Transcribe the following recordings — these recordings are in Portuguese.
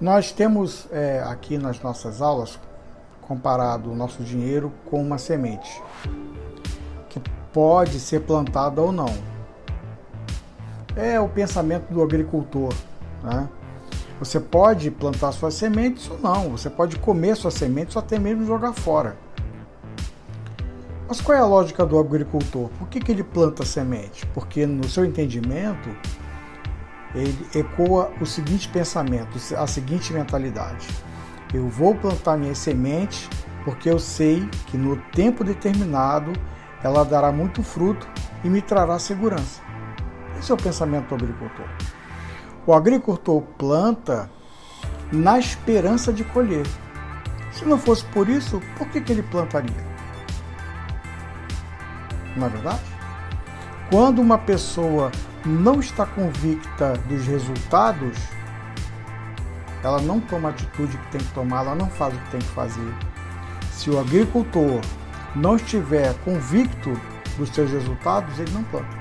Nós temos é, aqui nas nossas aulas comparado o nosso dinheiro com uma semente que pode ser plantada ou não. É o pensamento do agricultor. Né? Você pode plantar suas sementes ou não. Você pode comer suas sementes ou até mesmo jogar fora. Mas qual é a lógica do agricultor? Por que, que ele planta semente? Porque, no seu entendimento, ele ecoa o seguinte pensamento, a seguinte mentalidade: eu vou plantar minha semente porque eu sei que no tempo determinado ela dará muito fruto e me trará segurança. Esse é o pensamento do agricultor. O agricultor planta na esperança de colher. Se não fosse por isso, por que, que ele plantaria? Não é verdade? Quando uma pessoa não está convicta dos resultados, ela não toma a atitude que tem que tomar, ela não faz o que tem que fazer. Se o agricultor não estiver convicto dos seus resultados, ele não planta.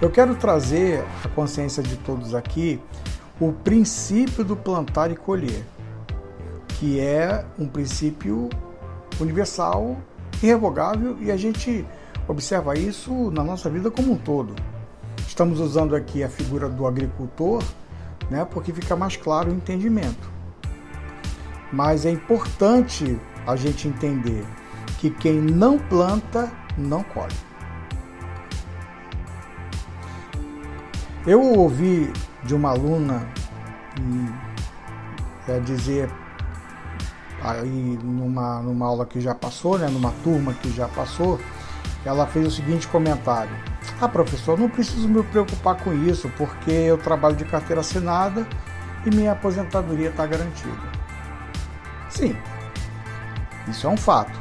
Eu quero trazer à consciência de todos aqui o princípio do plantar e colher, que é um princípio universal, irrevogável e a gente observa isso na nossa vida como um todo. Estamos usando aqui a figura do agricultor, né, porque fica mais claro o entendimento. Mas é importante a gente entender que quem não planta não colhe. Eu ouvi de uma aluna é, dizer aí numa, numa aula que já passou, né, numa turma que já passou, ela fez o seguinte comentário: Ah, professor, não preciso me preocupar com isso, porque eu trabalho de carteira assinada e minha aposentadoria está garantida. Sim, isso é um fato.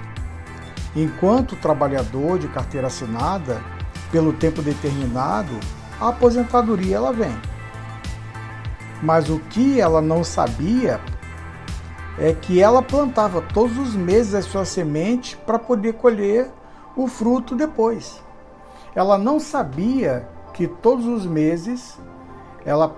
Enquanto trabalhador de carteira assinada, pelo tempo determinado, a aposentadoria ela vem. Mas o que ela não sabia é que ela plantava todos os meses a sua semente para poder colher o fruto depois. Ela não sabia que todos os meses ela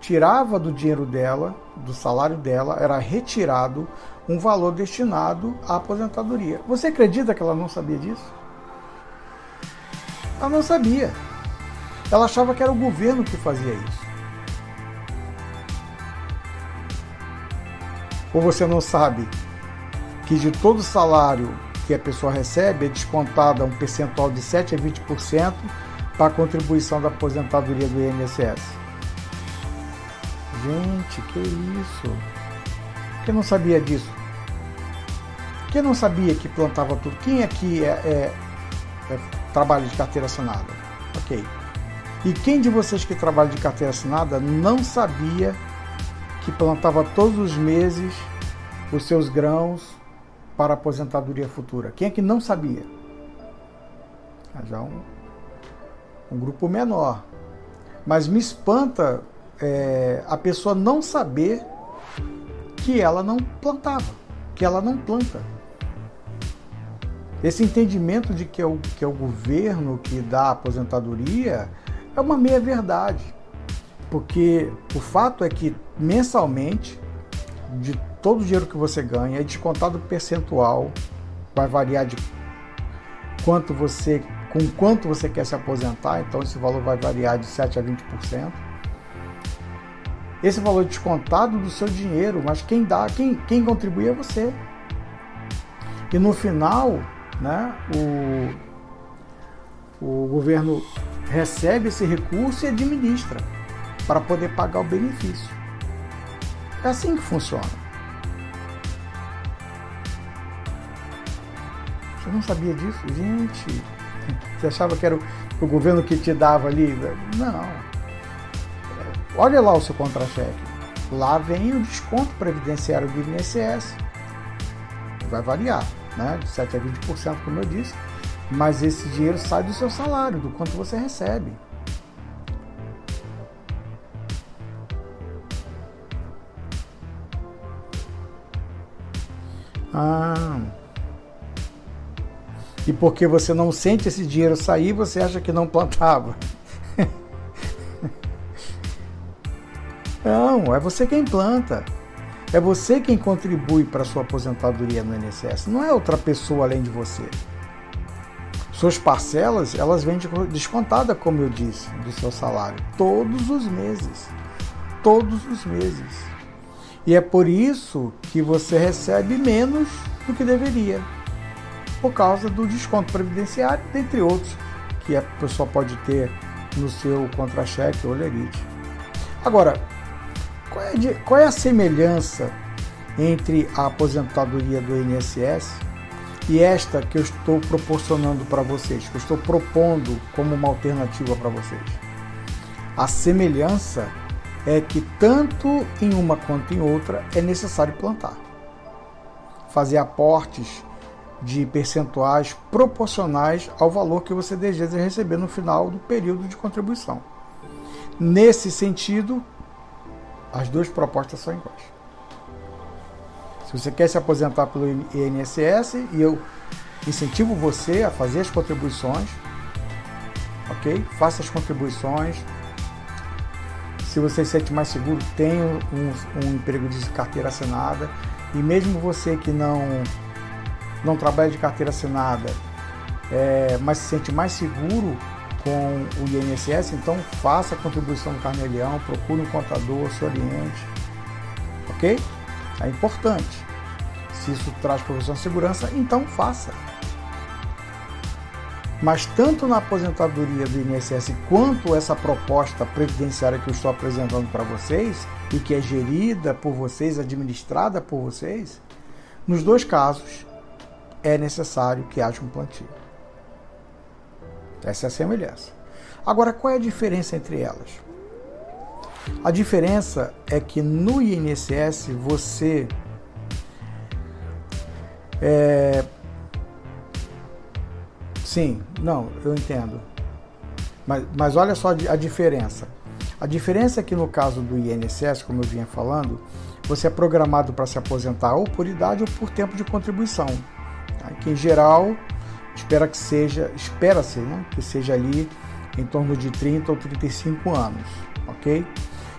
tirava do dinheiro dela, do salário dela, era retirado um valor destinado à aposentadoria. Você acredita que ela não sabia disso? Ela não sabia. Ela achava que era o governo que fazia isso. Ou você não sabe que de todo salário que a pessoa recebe é descontada um percentual de 7 a 20% para a contribuição da aposentadoria do INSS. Gente, que isso? Quem não sabia disso? Quem não sabia que plantava tudo? Quem aqui é, é, é trabalha de carteira assinada? Ok. E quem de vocês que trabalha de carteira assinada não sabia que plantava todos os meses os seus grãos para a aposentadoria futura? Quem é que não sabia? Ah, já um, um grupo menor. Mas me espanta é, a pessoa não saber que ela não plantava, que ela não planta. Esse entendimento de que é o, que é o governo que dá a aposentadoria é uma meia-verdade. Porque o fato é que mensalmente, de todo o dinheiro que você ganha, é descontado percentual, vai variar de quanto você, com quanto você quer se aposentar, então esse valor vai variar de 7 a 20%. Esse valor é descontado do seu dinheiro, mas quem dá, quem, quem contribui é você. E no final, né, o, o governo recebe esse recurso e administra para poder pagar o benefício. É assim que funciona. Você não sabia disso? Gente, você achava que era o, governo que te dava ali? Não. Olha lá o seu contra-cheque. Lá vem o desconto previdenciário do INSS. Vai variar, né? De 7 a 20%, como eu disse. Mas esse dinheiro sai do seu salário, do quanto você recebe. Ah. E porque você não sente esse dinheiro sair, você acha que não plantava. Não, é você quem planta. É você quem contribui para a sua aposentadoria no INSS, não é outra pessoa além de você. Suas parcelas, elas vêm descontadas, como eu disse, do seu salário, todos os meses. Todos os meses. E é por isso que você recebe menos do que deveria, por causa do desconto previdenciário, dentre outros, que a pessoa pode ter no seu contra-cheque ou lerite. Agora, qual é, de, qual é a semelhança entre a aposentadoria do INSS e esta que eu estou proporcionando para vocês, que eu estou propondo como uma alternativa para vocês? A semelhança é que tanto em uma quanto em outra é necessário plantar. Fazer aportes de percentuais proporcionais ao valor que você deseja receber no final do período de contribuição. Nesse sentido, as duas propostas são iguais. Se você quer se aposentar pelo INSS, e eu incentivo você a fazer as contribuições, ok? Faça as contribuições. Se você se sente mais seguro, tenha um, um emprego de carteira assinada. E mesmo você que não, não trabalha de carteira assinada, é, mas se sente mais seguro, com o INSS, então faça a contribuição do Carnelião, procure um contador, se oriente. Ok? É importante. Se isso traz para uma segurança, então faça. Mas tanto na aposentadoria do INSS quanto essa proposta previdenciária que eu estou apresentando para vocês e que é gerida por vocês, administrada por vocês, nos dois casos é necessário que haja um plantio. Essa é a semelhança. Agora, qual é a diferença entre elas? A diferença é que no INSS você é... Sim, não, eu entendo. Mas, mas olha só a diferença. A diferença é que no caso do INSS, como eu vinha falando, você é programado para se aposentar ou por idade ou por tempo de contribuição. Tá? Que em geral espera que seja, espera-se, né, que seja ali em torno de 30 ou 35 anos, ok?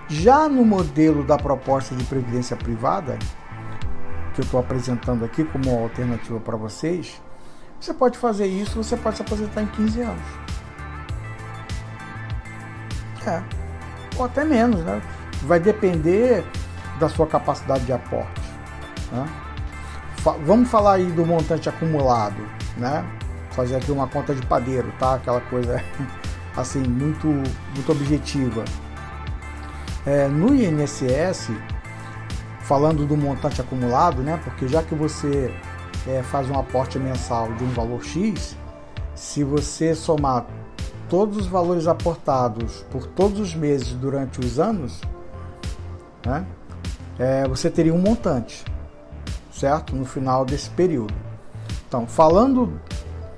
Já no modelo da proposta de previdência privada, que eu estou apresentando aqui como alternativa para vocês, você pode fazer isso, você pode se aposentar em 15 anos. É, ou até menos, né? Vai depender da sua capacidade de aporte. Né? Vamos falar aí do montante acumulado, né? fazer aqui uma conta de padeiro, tá? Aquela coisa assim muito muito objetiva. É, no INSS, falando do montante acumulado, né? Porque já que você é, faz um aporte mensal de um valor X, se você somar todos os valores aportados por todos os meses durante os anos, né? É, você teria um montante, certo? No final desse período. Então, falando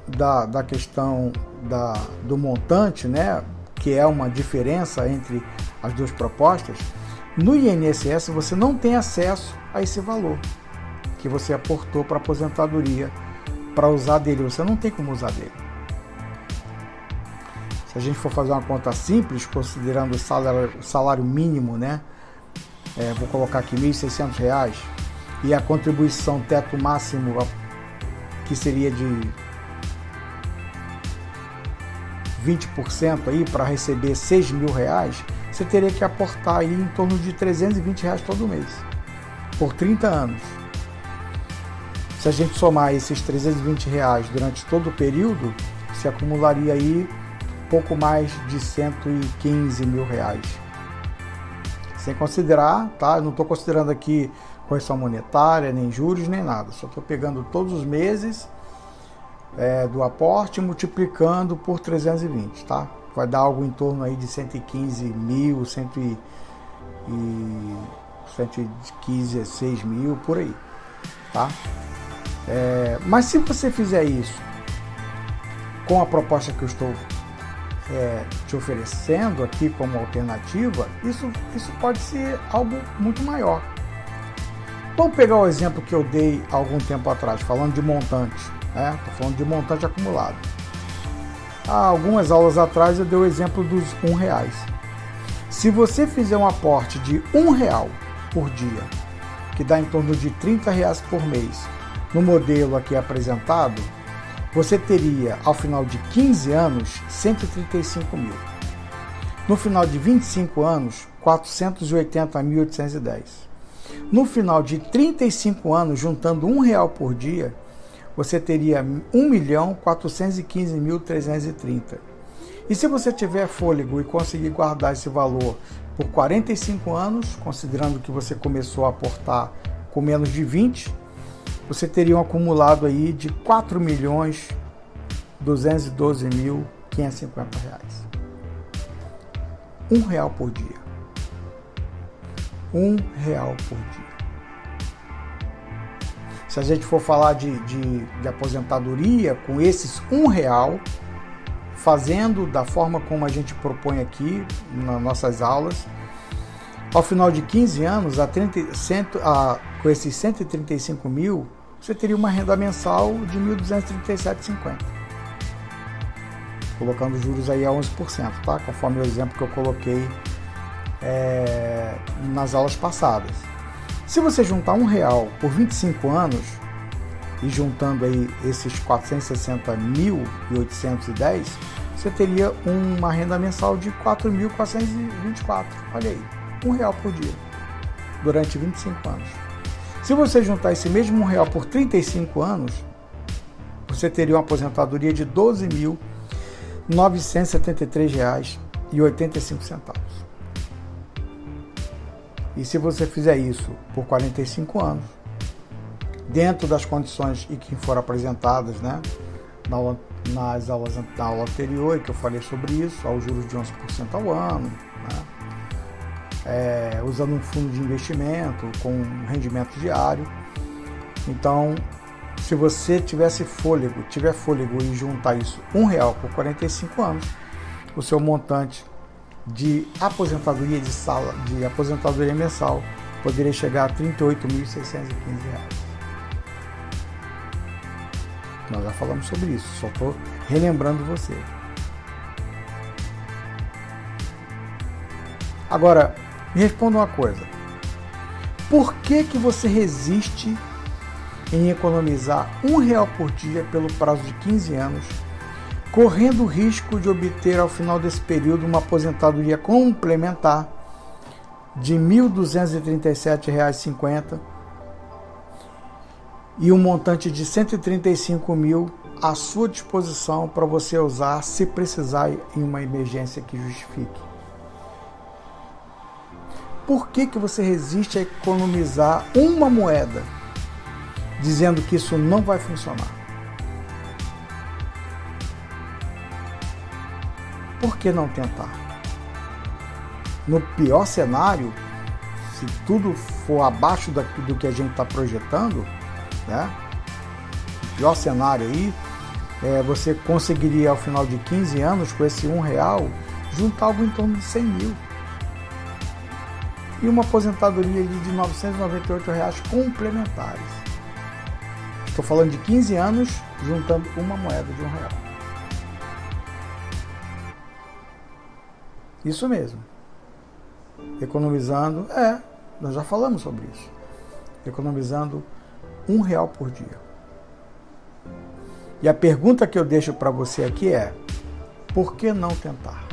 da, da questão da, do montante, né, que é uma diferença entre as duas propostas, no INSS você não tem acesso a esse valor que você aportou para aposentadoria para usar dele, você não tem como usar dele. Se a gente for fazer uma conta simples, considerando o salário, salário mínimo, né, é, vou colocar aqui R$ 1.600 e a contribuição teto máximo que seria de 20% aí para receber 6 mil reais, você teria que aportar aí em torno de 320 reais todo mês, por 30 anos. Se a gente somar esses 320 reais durante todo o período, se acumularia aí pouco mais de 115 mil reais. Sem considerar, tá? Eu não estou considerando aqui correção monetária, nem juros, nem nada. Só estou pegando todos os meses é, do aporte multiplicando por 320, tá? Vai dar algo em torno aí de 115 mil, 100 e 115 6 mil, por aí, tá? É, mas se você fizer isso com a proposta que eu estou é, te oferecendo aqui como alternativa, isso, isso pode ser algo muito maior. Vamos pegar o exemplo que eu dei algum tempo atrás, falando de montantes. Estou né? falando de montante acumulado. Há algumas aulas atrás eu dei o exemplo dos um reais. Se você fizer um aporte de um real por dia, que dá em torno de 30 reais por mês, no modelo aqui apresentado, você teria, ao final de 15 anos, 135 mil. No final de 25 anos, 480.810. No final de 35 anos, juntando um real por dia, você teria 1.415.330. E se você tiver fôlego e conseguir guardar esse valor por 45 anos, considerando que você começou a aportar com menos de 20, você teria um acumulado aí de 4 milhões 212.550 reais. Um real por dia. Um real por dia. Se a gente for falar de, de, de aposentadoria com esses um real, fazendo da forma como a gente propõe aqui nas nossas aulas. Ao final de 15 anos, a 30, cento, a, com esses 135 mil, você teria uma renda mensal de 1.237,50. Colocando juros aí a 11%, tá? Conforme o exemplo que eu coloquei é, nas aulas passadas. Se você juntar um real por 25 anos e juntando aí esses 460.810, você teria uma renda mensal de 4.424. Olha aí, um real por dia, durante 25 anos. Se você juntar esse mesmo um real por 35 anos, você teria uma aposentadoria de R$ 12.973,85. E se você fizer isso por 45 anos, dentro das condições e que foram apresentadas né, na nas aulas da aula anterior que eu falei sobre isso, aos juros de 11% ao ano, né? é, usando um fundo de investimento com rendimento diário. Então, se você tivesse fôlego, tiver fôlego e juntar isso um real por 45 anos, o seu montante de aposentadoria de sala, de aposentadoria mensal poderia chegar a R$ 38.615. Nós já falamos sobre isso, só estou relembrando você. Agora, me responda uma coisa. Por que, que você resiste em economizar um real por dia pelo prazo de 15 anos, correndo o risco de obter ao final desse período uma aposentadoria complementar de R$ 1.237,50 e um montante de 135 mil à sua disposição para você usar se precisar em uma emergência que justifique. Por que, que você resiste a economizar uma moeda, dizendo que isso não vai funcionar? Por que não tentar? No pior cenário, se tudo for abaixo do que a gente está projetando, né? O pior cenário aí, é, você conseguiria ao final de 15 anos, com esse um real, juntar algo em torno de 100 mil. E uma aposentadoria de 998 reais complementares. Estou falando de 15 anos, juntando uma moeda de um real. Isso mesmo. Economizando, é, nós já falamos sobre isso. Economizando um real por dia. E a pergunta que eu deixo para você aqui é: por que não tentar?